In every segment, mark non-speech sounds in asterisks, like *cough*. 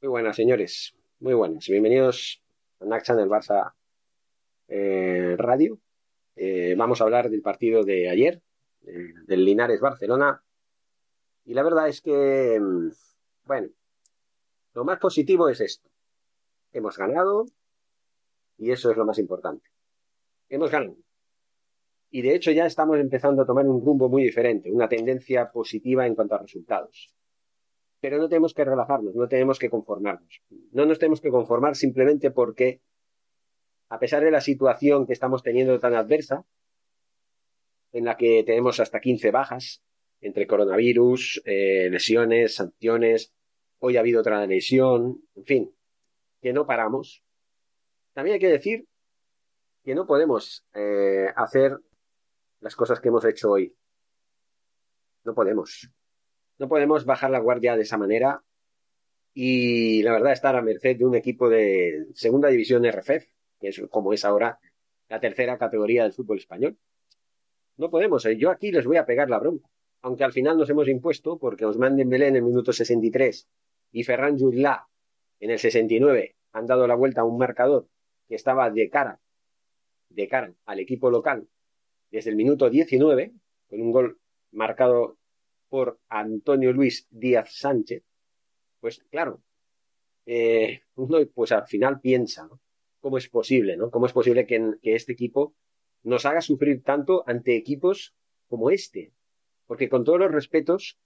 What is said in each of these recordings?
Muy buenas, señores. Muy buenas. Bienvenidos a Naxa en el Barça eh, Radio. Eh, vamos a hablar del partido de ayer, eh, del Linares Barcelona. Y la verdad es que, mm, bueno, lo más positivo es esto. Hemos ganado y eso es lo más importante. Hemos ganado. Y de hecho ya estamos empezando a tomar un rumbo muy diferente, una tendencia positiva en cuanto a resultados pero no tenemos que relajarnos, no tenemos que conformarnos. No nos tenemos que conformar simplemente porque, a pesar de la situación que estamos teniendo tan adversa, en la que tenemos hasta 15 bajas, entre coronavirus, eh, lesiones, sanciones, hoy ha habido otra lesión, en fin, que no paramos. También hay que decir que no podemos eh, hacer las cosas que hemos hecho hoy. No podemos. No podemos bajar la guardia de esa manera y la verdad estar a merced de un equipo de segunda división RFF, que es como es ahora la tercera categoría del fútbol español. No podemos, ¿eh? yo aquí les voy a pegar la bronca, aunque al final nos hemos impuesto porque Osman Dembélé en el minuto 63 y Ferran Jurla en el 69 han dado la vuelta a un marcador que estaba de cara, de cara al equipo local desde el minuto 19, con un gol marcado por Antonio Luis Díaz Sánchez, pues claro, eh, uno pues al final piensa. ¿Cómo es posible, ¿no? ¿Cómo es posible que, que este equipo nos haga sufrir tanto ante equipos como este? Porque con todos los respetos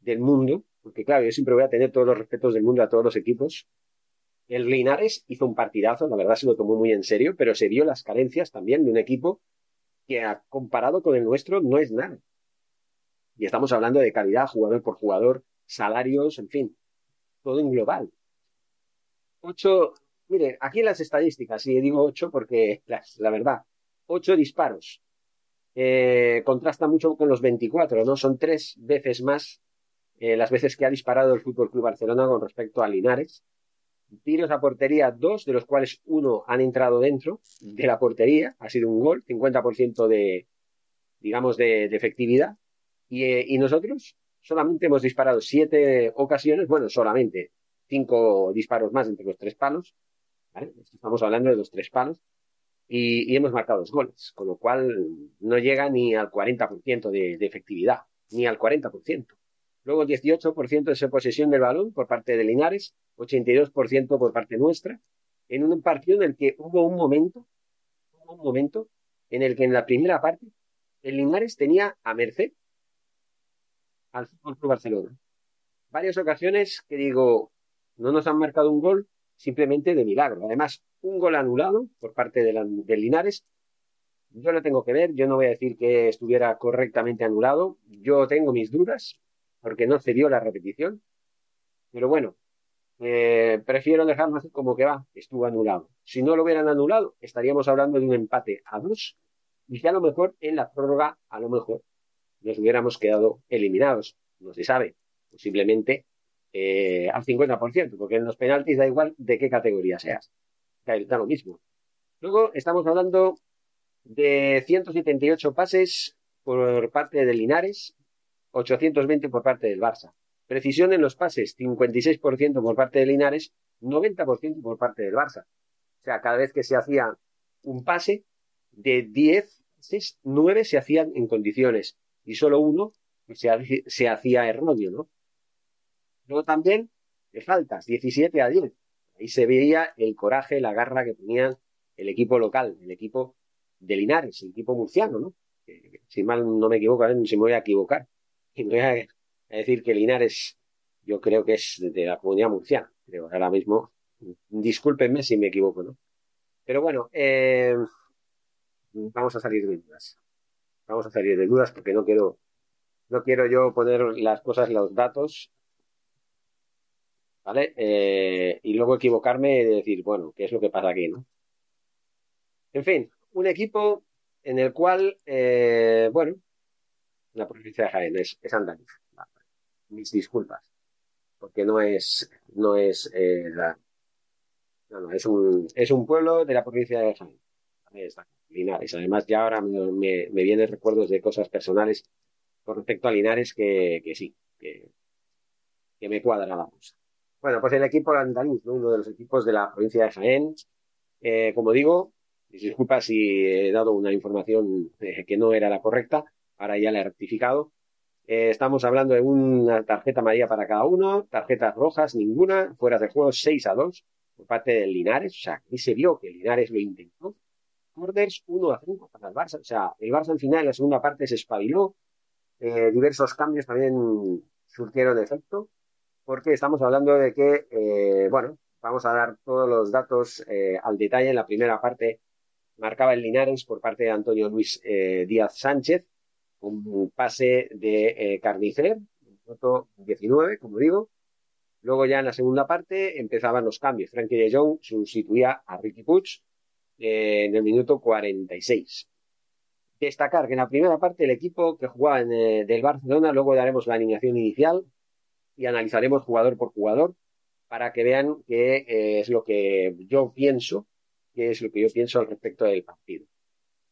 del mundo, porque claro, yo siempre voy a tener todos los respetos del mundo a todos los equipos, el Linares hizo un partidazo, la verdad se lo tomó muy en serio, pero se vio las carencias también de un equipo que comparado con el nuestro no es nada. Y estamos hablando de calidad, jugador por jugador, salarios, en fin, todo en global. Ocho, mire, aquí las estadísticas, y digo ocho porque la verdad, ocho disparos. Eh, contrasta mucho con los 24, ¿no? Son tres veces más eh, las veces que ha disparado el Fútbol Club Barcelona con respecto a Linares. Tiros a portería, dos, de los cuales uno han entrado dentro de la portería, ha sido un gol, 50% de, digamos, de efectividad. Eh, y, nosotros solamente hemos disparado siete ocasiones, bueno, solamente cinco disparos más entre los tres palos, Estamos hablando de los tres palos, y, hemos marcado dos goles, con lo cual no llega ni al 40% de, de efectividad, ni al 40%. Luego 18% de posesión del balón por parte de Linares, 82% por parte nuestra, en un partido en el que hubo un momento, hubo un momento en el que en la primera parte el Linares tenía a merced al Fútbol Barcelona. Varias ocasiones que digo, no nos han marcado un gol simplemente de milagro. Además, un gol anulado por parte de, Linares. Yo lo tengo que ver, yo no voy a decir que estuviera correctamente anulado. Yo tengo mis dudas porque no se dio la repetición. Pero bueno, eh, prefiero dejarlo así como que va, estuvo anulado. Si no lo hubieran anulado, estaríamos hablando de un empate a dos y que a lo mejor en la prórroga, a lo mejor nos hubiéramos quedado eliminados. No se sabe. Posiblemente eh, al 50%, porque en los penaltis da igual de qué categoría seas. Da lo mismo. Luego estamos hablando de 178 pases por parte de Linares, 820 por parte del Barça. Precisión en los pases, 56% por parte de Linares, 90% por parte del Barça. O sea, cada vez que se hacía un pase, de 10, 6, 9 se hacían en condiciones y solo uno se, se hacía erróneo, ¿no? Luego también, de faltas, 17 a 10. Ahí se veía el coraje, la garra que tenían el equipo local, el equipo de Linares, el equipo murciano, ¿no? si mal no me equivoco, si me voy a equivocar. Y me voy a, decir que Linares yo creo que es de la comunidad murciana. Pero ahora mismo, discúlpenme si me equivoco, ¿no? Pero bueno, eh, vamos a salir de dudas. Vamos a salir de dudas porque no quiero, no quiero yo poner las cosas, los datos, ¿vale? Eh, y luego equivocarme y decir, bueno, ¿qué es lo que pasa aquí, no? En fin, un equipo en el cual, eh, bueno, la provincia de Jaén es, es. Mis disculpas, porque no es, no es eh, la, no, es un, es un pueblo de la provincia de Jaén. Linares. Además, ya ahora me, me, vienen recuerdos de cosas personales con respecto a Linares que, que sí, que, que me cuadra la cosa. Bueno, pues el equipo andaluz, ¿no? uno de los equipos de la provincia de Jaén, eh, como digo, disculpa si he dado una información eh, que no era la correcta, ahora ya la he rectificado. Eh, estamos hablando de una tarjeta amarilla para cada uno, tarjetas rojas ninguna, fuera de juego 6 a 2 por parte del Linares, o sea, aquí se vio que Linares lo intentó. Corders 1 a 5 para el Barça, o sea, el Barça al final en la segunda parte se espabiló, eh, diversos cambios también surtieron efecto, porque estamos hablando de que, eh, bueno, vamos a dar todos los datos eh, al detalle en la primera parte. Marcaba el Linares por parte de Antonio Luis Díaz Sánchez, un pase de Carnicer, minuto 19, como digo, Luego ya en la segunda parte empezaban los cambios. Frankie de Jong sustituía a Ricky Puig eh, en el minuto 46. Destacar que en la primera parte el equipo que jugaba en, eh, del Barcelona, luego daremos la alineación inicial y analizaremos jugador por jugador para que vean qué eh, es lo que yo pienso, qué es lo que yo pienso al respecto del partido.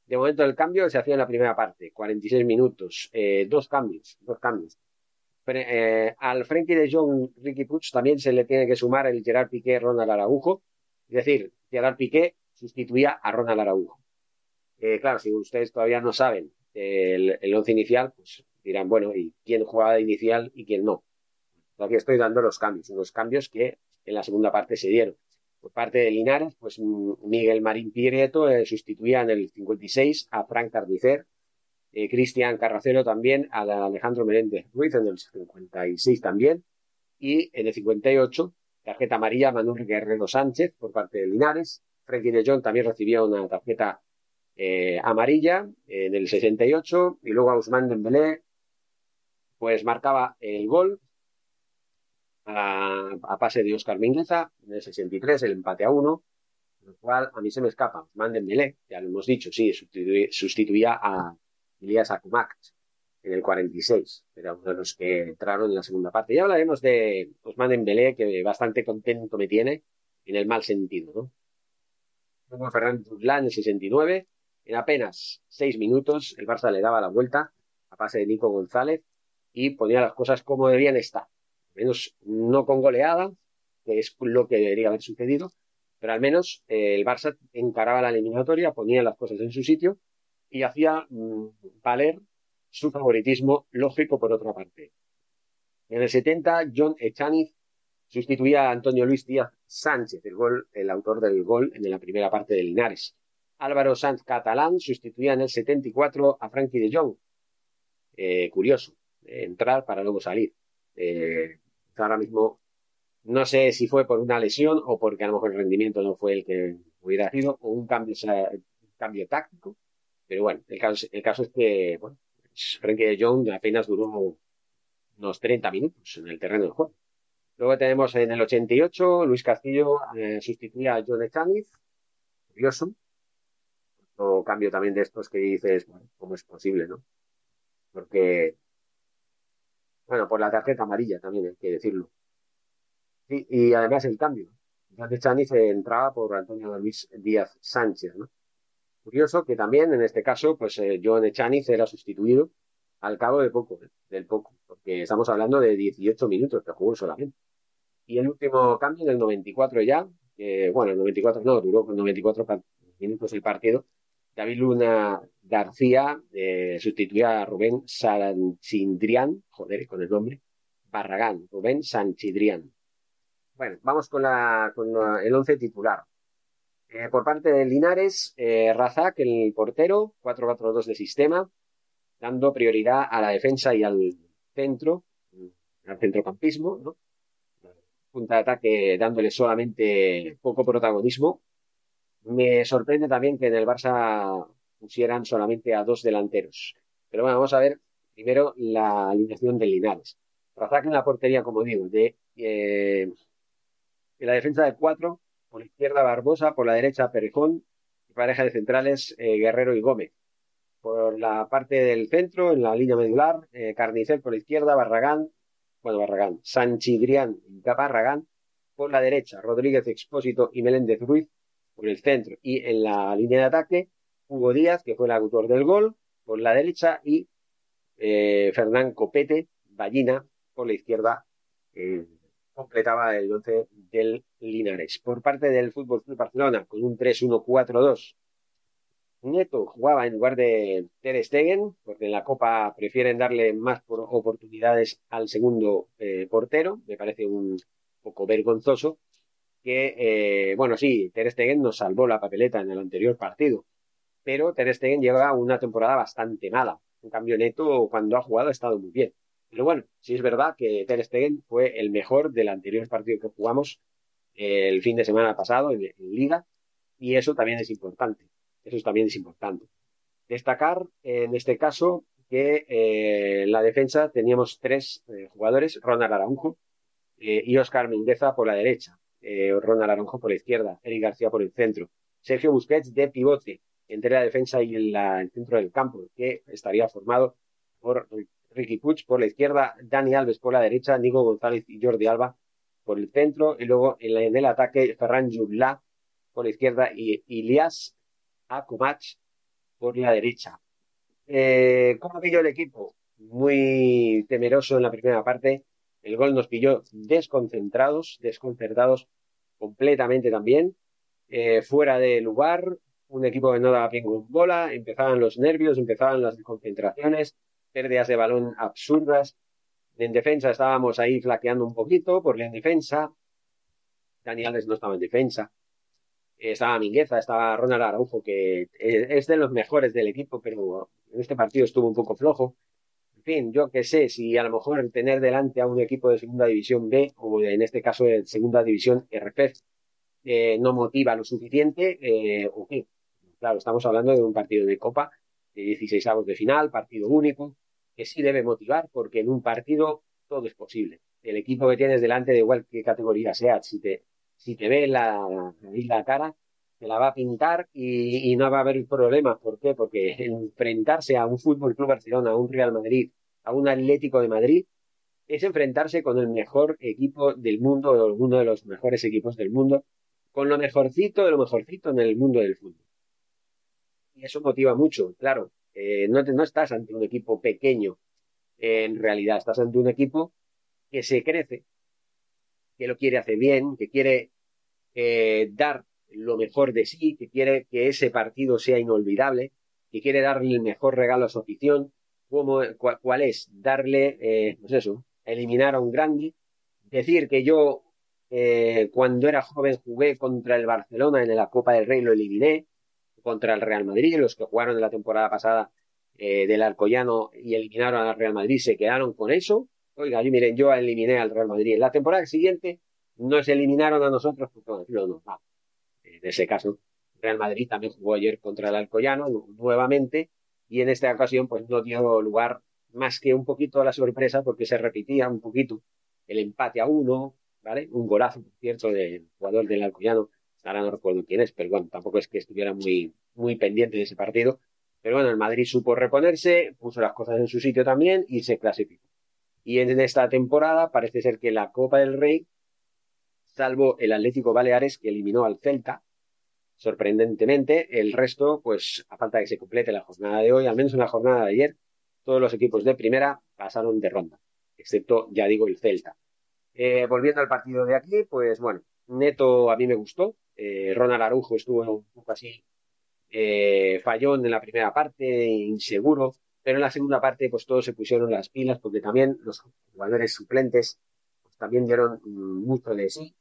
De momento el cambio se hacía en la primera parte, 46 minutos, dos cambios, dos cambios. Al Frenkie de Jong, Ricky Puig, también se le tiene que sumar el Gerard Piqué, Ronald Araujo. Es decir, Gerard Piqué sustituía a Ronald Araujo. Eh, claro, si ustedes todavía no saben el, el once inicial, pues dirán, bueno, ¿y quién jugaba de inicial y quién no? Aquí estoy dando los cambios, unos cambios que en la segunda parte se dieron. Por parte de Linares, pues Miguel Marín Prieto eh, sustituía en el 56 a Frank Carnicer, eh, Cristian Carracero también, a Alejandro Menéndez Ruiz en el 56 también, y en el 58, tarjeta amarilla Manuel Guerrero Sánchez por parte de Linares, Frenkie de Jong también recibió una tarjeta eh, amarilla en el 68, y luego a Usman Dembélé, pues marcaba el gol a, pase de Oscar Mingueza en el 63, el empate a uno, lo cual a mí se me escapa. Usman Dembélé, ya lo hemos dicho, sí, sustituía, a, Elías Akumak en el 46, era uno de los que entraron en la segunda parte. Ya hablaremos de Osman Dembélé, que bastante contento me tiene, en el mal sentido, ¿no? Luego Fernández en el 69, en apenas seis minutos el Barça le daba la vuelta a pase de Nico González y ponía las cosas como debían estar. Menos no con goleada, que es lo que debería haber sucedido, pero al menos eh, el Barça encaraba la eliminatoria, ponía las cosas en su sitio y hacía mmm, valer su favoritismo lógico por otra parte. En el 70, John Echaniz sustituía a Antonio Luis Díaz Sánchez, el, gol, el autor del gol en la primera parte de Linares. Álvaro Sanz Catalán sustituía en el 74 a Frankie de Jong. Eh, curioso, entrar para luego salir. Eh, ahora mismo no sé si fue por una lesión o porque a lo mejor el rendimiento no fue el que hubiera sido o un cambio, cambio táctico pero bueno, el caso, el caso es que, bueno, Frankie de Jong apenas duró unos 30 minutos en el terreno del juego. Luego tenemos en el 88, Luis Castillo eh, sustituía a John Echaniz. Curioso. Otro cambio también de estos que dices, bueno, ¿cómo es posible, no? Porque, bueno, por la tarjeta amarilla también hay que decirlo. Sí, y además el cambio. John Echaniz entraba por Antonio Luis Díaz Sánchez, ¿no? Curioso que también, en este caso, pues eh, John Echaniz era sustituido al cabo de poco, eh, del poco, porque estamos hablando de 18 minutos que jugó solamente. Y el último cambio en el 94 ya, que, bueno, el 94 no, duró con 94 minutos el partido, David Luna García eh, sustituía a Rubén Sanchidrián, joder, con el nombre, Barragán, Rubén Sanchidrián. Bueno, vamos con, la, con el once titular. Eh, por parte de Linares, eh, Razak, el portero, 4-4-2 de sistema, dando prioridad a la defensa y al centro, al centrocampismo, ¿no? Punta de ataque dándole solamente poco protagonismo. Me sorprende también que en el Barça pusieran solamente a dos delanteros. Pero bueno, vamos a ver primero la alineación de Linares. Razak en la portería, como digo, de, eh, la defensa de cuatro, por la izquierda Barbosa, por la derecha Perejón, pareja de centrales eh, Guerrero y Gómez. Por la parte del centro, en la línea medular, eh, Carnicel por la izquierda, Barragán, bueno, Barragán, Sanchidrián y Barragán. Por la derecha, Rodríguez Expósito y Meléndez Ruiz por el centro. Y en la línea de ataque, Hugo Díaz, que fue el autor del gol, por la derecha, y eh, Fernán Copete, Ballina, por la izquierda, eh, completaba el 11 del Linares. Por parte del Fútbol Club Barcelona, con un 3-1-4-2, Neto jugaba en lugar de Ter Stegen, porque en la Copa prefieren darle más oportunidades al segundo eh, portero, me parece un poco vergonzoso, que, eh, bueno, sí, Ter Stegen nos salvó la papeleta en el anterior partido, pero Ter Stegen lleva una temporada bastante mala. En cambio, Neto, cuando ha jugado, ha estado muy bien. Pero bueno, sí es verdad que Ter Stegen fue el mejor del anterior partido que jugamos eh, el fin de semana pasado en, Liga, y eso también es importante. Eso también es importante. Destacar, en este caso, que eh, en la defensa teníamos tres eh, jugadores, Ronald Araujo y Oscar Mingueza por la derecha, Ronald Araujo por la izquierda, Eric García por el centro, Sergio Busquets de pivote entre la defensa y el centro del campo, que estaría formado por Ricky Puig por la izquierda, Dani Alves por la derecha, Nico González y Jordi Alba por el centro, y luego en, el ataque Ferran Jurla por la izquierda y Ilias Akumach por la derecha. Eh, ¿Cómo pilló el equipo? Muy temeroso en la primera parte. El gol nos pilló desconcentrados, desconcertados completamente también. Eh, fuera de lugar, un equipo que no daba bien con bola, empezaban los nervios, empezaban las desconcentraciones, pérdidas de balón absurdas. En defensa estábamos ahí flaqueando un poquito, porque en defensa Daniel no estaba en defensa. Estaba Mingueza, estaba Ronald Araujo, que es de los mejores del equipo, pero en este partido estuvo un poco flojo. En fin, yo qué sé, si a lo mejor tener delante a un equipo de segunda división B, o en este caso de segunda división RF, eh, no motiva lo suficiente, eh, o qué. Claro, estamos hablando de un partido de Copa, de 16 avos de final, partido único, que sí debe motivar, porque en un partido todo es posible. El equipo que tienes delante, de igual que categoría sea, si te, si te ve la, la cara, te la va a pintar y, no va a haber problemas. ¿Por qué? Porque *laughs* enfrentarse a un Fútbol Club Barcelona, a un Real Madrid, a un Atlético de Madrid, es enfrentarse con el mejor equipo del mundo, o uno de los mejores equipos del mundo, con lo mejorcito de lo mejorcito en el mundo del fútbol. Y eso motiva mucho, claro. Eh, no, no estás ante un equipo pequeño, en realidad, estás ante un equipo que se crece, que lo quiere hacer bien, que quiere eh, dar lo mejor de sí, que quiere que ese partido sea inolvidable, que quiere darle el mejor regalo a su afición. ¿Cómo, ¿Cuál es? Darle, eh, pues eso, eliminar a un grande, decir que yo eh, cuando era joven jugué contra el Barcelona en la Copa del Rey, lo eliminé, contra el Real Madrid, los que jugaron en la temporada pasada eh, del Alcoyano y eliminaron al Real Madrid se quedaron con eso. Oiga, yo, miren, yo eliminé al Real Madrid. En la temporada siguiente nos eliminaron a nosotros, pues no, no, no. En ese caso, Real Madrid también jugó ayer contra el Alcoyano nuevamente y en esta ocasión pues no dio lugar más que un poquito a la sorpresa porque se repetía un poquito el empate a uno, ¿vale? Un golazo, por cierto, del jugador del Alcoyano ahora no recuerdo quién es, pero bueno, tampoco es que estuviera muy, muy pendiente de ese partido. Pero bueno, el Madrid supo reponerse, puso las cosas en su sitio también y se clasificó. Y en esta temporada parece ser que la Copa del Rey, salvo el Atlético Baleares que eliminó al Celta, sorprendentemente, el resto, pues a falta de que se complete la jornada de hoy, al menos en la jornada de ayer, todos los equipos de primera pasaron de ronda, excepto, ya digo, el Celta. Eh, volviendo al partido de aquí, pues bueno, Neto a mí me gustó, eh, Ronald Arujo estuvo un poco así eh, fallón en la primera parte, inseguro, pero en la segunda parte pues todos se pusieron las pilas porque también los jugadores suplentes pues, también dieron mucho de sí.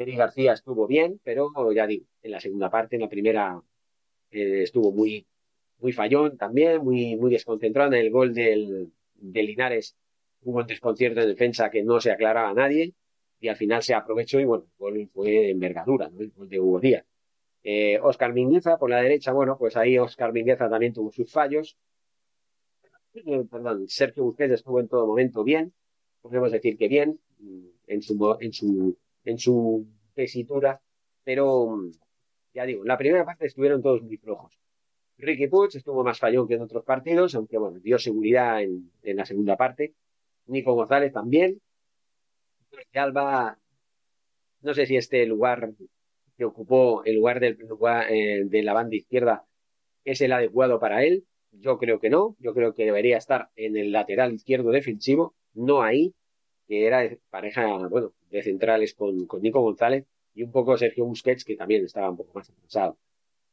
Eric García estuvo bien, pero ya digo, en la segunda parte, en la primera eh, estuvo muy, muy fallón también, muy, muy desconcentrado en el gol de Linares. Hubo un desconcierto en defensa que no se aclaraba a nadie y al final se aprovechó y bueno, el gol fue de envergadura, ¿no? el gol de Hugo Díaz. Eh, Oscar Mingueza por la derecha, bueno, pues ahí Oscar Mingueza también tuvo sus fallos. Eh, perdón, Sergio Busquets estuvo en todo momento bien, podemos decir que bien, mm, en su, en su, en su tesitura, pero mm, ya digo, la primera parte estuvieron todos muy flojos. Ricky Puig estuvo más fallón que en otros partidos, aunque bueno, dio seguridad en, en la segunda parte. Nico González también. Alba, no sé si este lugar que ocupó el lugar del lugar, eh, de la banda izquierda es el adecuado para él. Yo creo que no. Yo creo que debería estar en el lateral izquierdo defensivo, no ahí, que era pareja, bueno, de centrales con, con Nico González y un poco Sergio Busquets, que también estaba un poco más avanzado.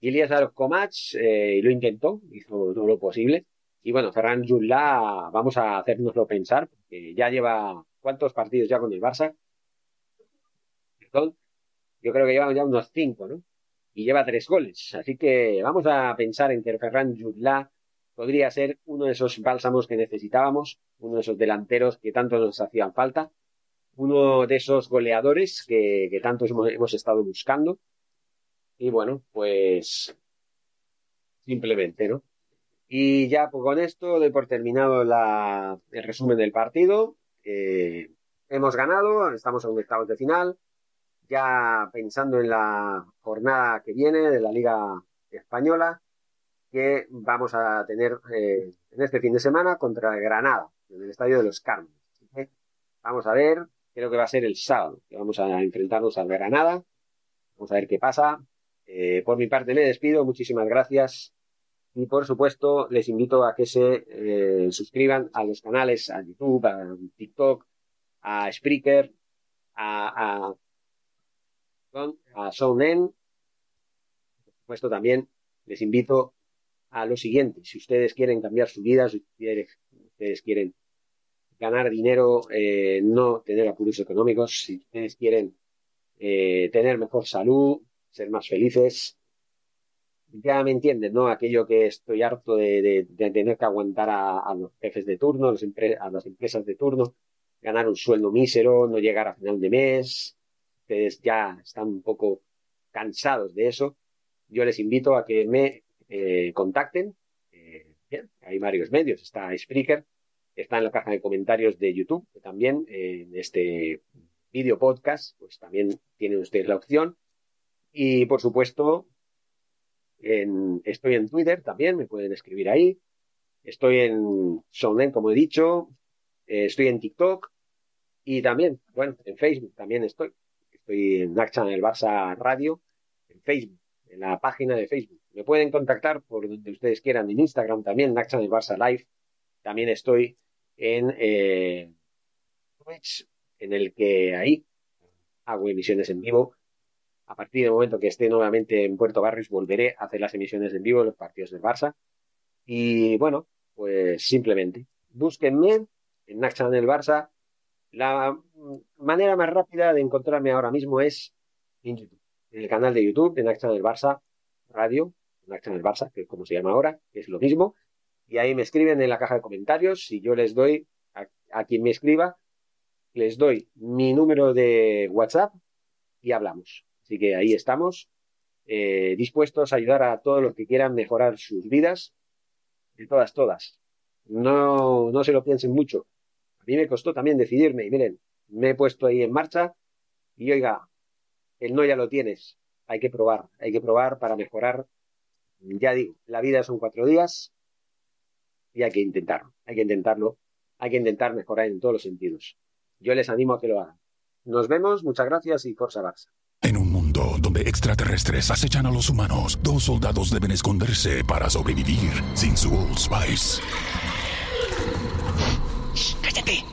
Ilias Komach eh, lo intentó, hizo todo lo posible. Y bueno, Ferran Jullá, vamos a hacernoslo pensar, porque ya lleva, ¿cuántos partidos ya con el Barça? Yo creo que llevan ya unos cinco, ¿no? Y lleva tres goles. Así que vamos a pensar en que Ferran Jutla podría ser uno de esos bálsamos que necesitábamos, uno de esos delanteros que tanto nos hacían falta, uno de esos goleadores que, que tanto hemos, estado buscando. Y bueno, pues simplemente, ¿no? Y ya pues, con esto doy por terminado la, el resumen del partido. Hemos ganado, estamos en octavos de final ya pensando en la jornada que viene de la Liga Española, que vamos a tener eh, en este fin de semana contra Granada, en el Estadio de los Carmen. vamos a ver, creo que va a ser el sábado, que vamos a enfrentarnos a Granada. Vamos a ver qué pasa. Eh, por mi parte me despido, muchísimas gracias. Y por supuesto, les invito a que se eh, suscriban a los canales, a YouTube, a TikTok, a Spreaker, a a Sonen. Por supuesto, también les invito a lo siguiente. Si ustedes quieren cambiar su vida, si ustedes quieren ganar dinero, eh, no tener apuros económicos, si ustedes quieren eh, tener mejor salud, ser más felices, ya me entienden, ¿no? Aquello que estoy harto de, tener que aguantar a, los jefes de turno, a las empresas de turno, ganar un sueldo mísero, no llegar a final de mes, ustedes ya están un poco cansados de eso, yo les invito a que me eh, contacten. Eh, hay varios medios, está Spreaker, está en la caja de comentarios de YouTube, que también eh, en este video podcast, pues también tienen ustedes la opción. Y por supuesto, estoy en Twitter también, me pueden escribir ahí. Estoy en Sonnen, como he dicho. estoy en TikTok. Y también, bueno, en Facebook también estoy. Estoy en en el Barça Radio, en Facebook, en la página de Facebook. Me pueden contactar por donde ustedes quieran, en Instagram también, en el Barça Live. También estoy en eh, Twitch, en el que ahí hago emisiones en vivo. A partir del momento que esté nuevamente en Puerto Barrios, volveré a hacer las emisiones en vivo de los partidos del Barça. Y bueno, pues simplemente búsquenme en Nacha en el Barça la manera más rápida de encontrarme ahora mismo es en YouTube, en el canal de YouTube de Naxa del Barça Radio, Naxa del Barça, que es como se llama ahora, que es lo mismo, y ahí me escriben en la caja de comentarios y yo les doy a, quien me escriba, les doy mi número de WhatsApp y hablamos. Así que ahí estamos, eh, dispuestos a ayudar a todos los que quieran mejorar sus vidas, de todas, todas. No, no se lo piensen mucho mí me costó también decidirme y miren, me he puesto ahí en marcha y oiga, el no ya lo tienes, hay que probar, hay que probar para mejorar. Ya digo, la vida son cuatro días y hay que intentarlo, hay que intentarlo, hay que intentar mejorar en todos los sentidos. Yo les animo a que lo hagan. Nos vemos, muchas gracias y Forza Barça. En un mundo donde extraterrestres acechan a los humanos, dos soldados deben esconderse para sobrevivir sin su Old Spice. ¡Cállate!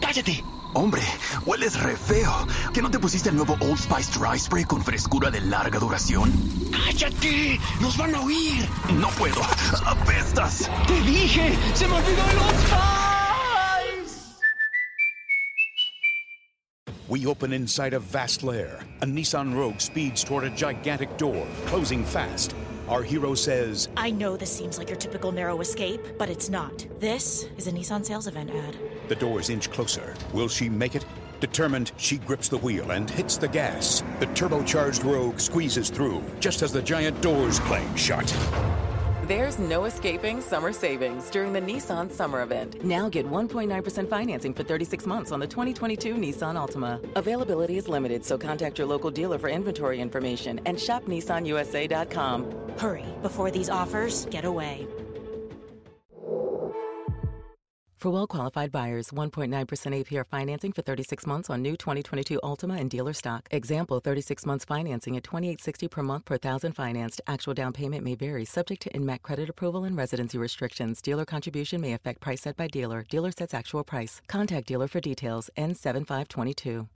¡Cállate! Hombre, hueles re feo. ¿Que no te pusiste el nuevo Old Spice Dry Spray con frescura de larga duración? ¡Cállate! ¡Nos van a oír! No puedo. ¡Apestas! ¡Te dije! ¡Se me olvidó el Old Spice! We open inside a vast lair. A Nissan Rogue speeds toward a gigantic door, closing fast. Our hero says, I know this seems like your typical narrow escape, but it's not. This is a Nissan sales event ad. The doors inch closer. Will she make it? Determined, she grips the wheel and hits the gas. The turbocharged Rogue squeezes through, just as the giant doors clang shut. There's no escaping summer savings during the Nissan Summer Event. Now get 1.9% financing for 36 months on the 2022 Nissan Altima. Availability is limited, so contact your local dealer for inventory information and shop nissanusa.com. Hurry before these offers get away. For well qualified buyers, 1.9% APR financing for 36 months on new 2022 Altima and dealer stock. Example 36 months financing at 2860 per month per thousand financed. Actual down payment may vary, subject to INMAC credit approval and residency restrictions. Dealer contribution may affect price set by dealer. Dealer sets actual price. Contact dealer for details. N7522.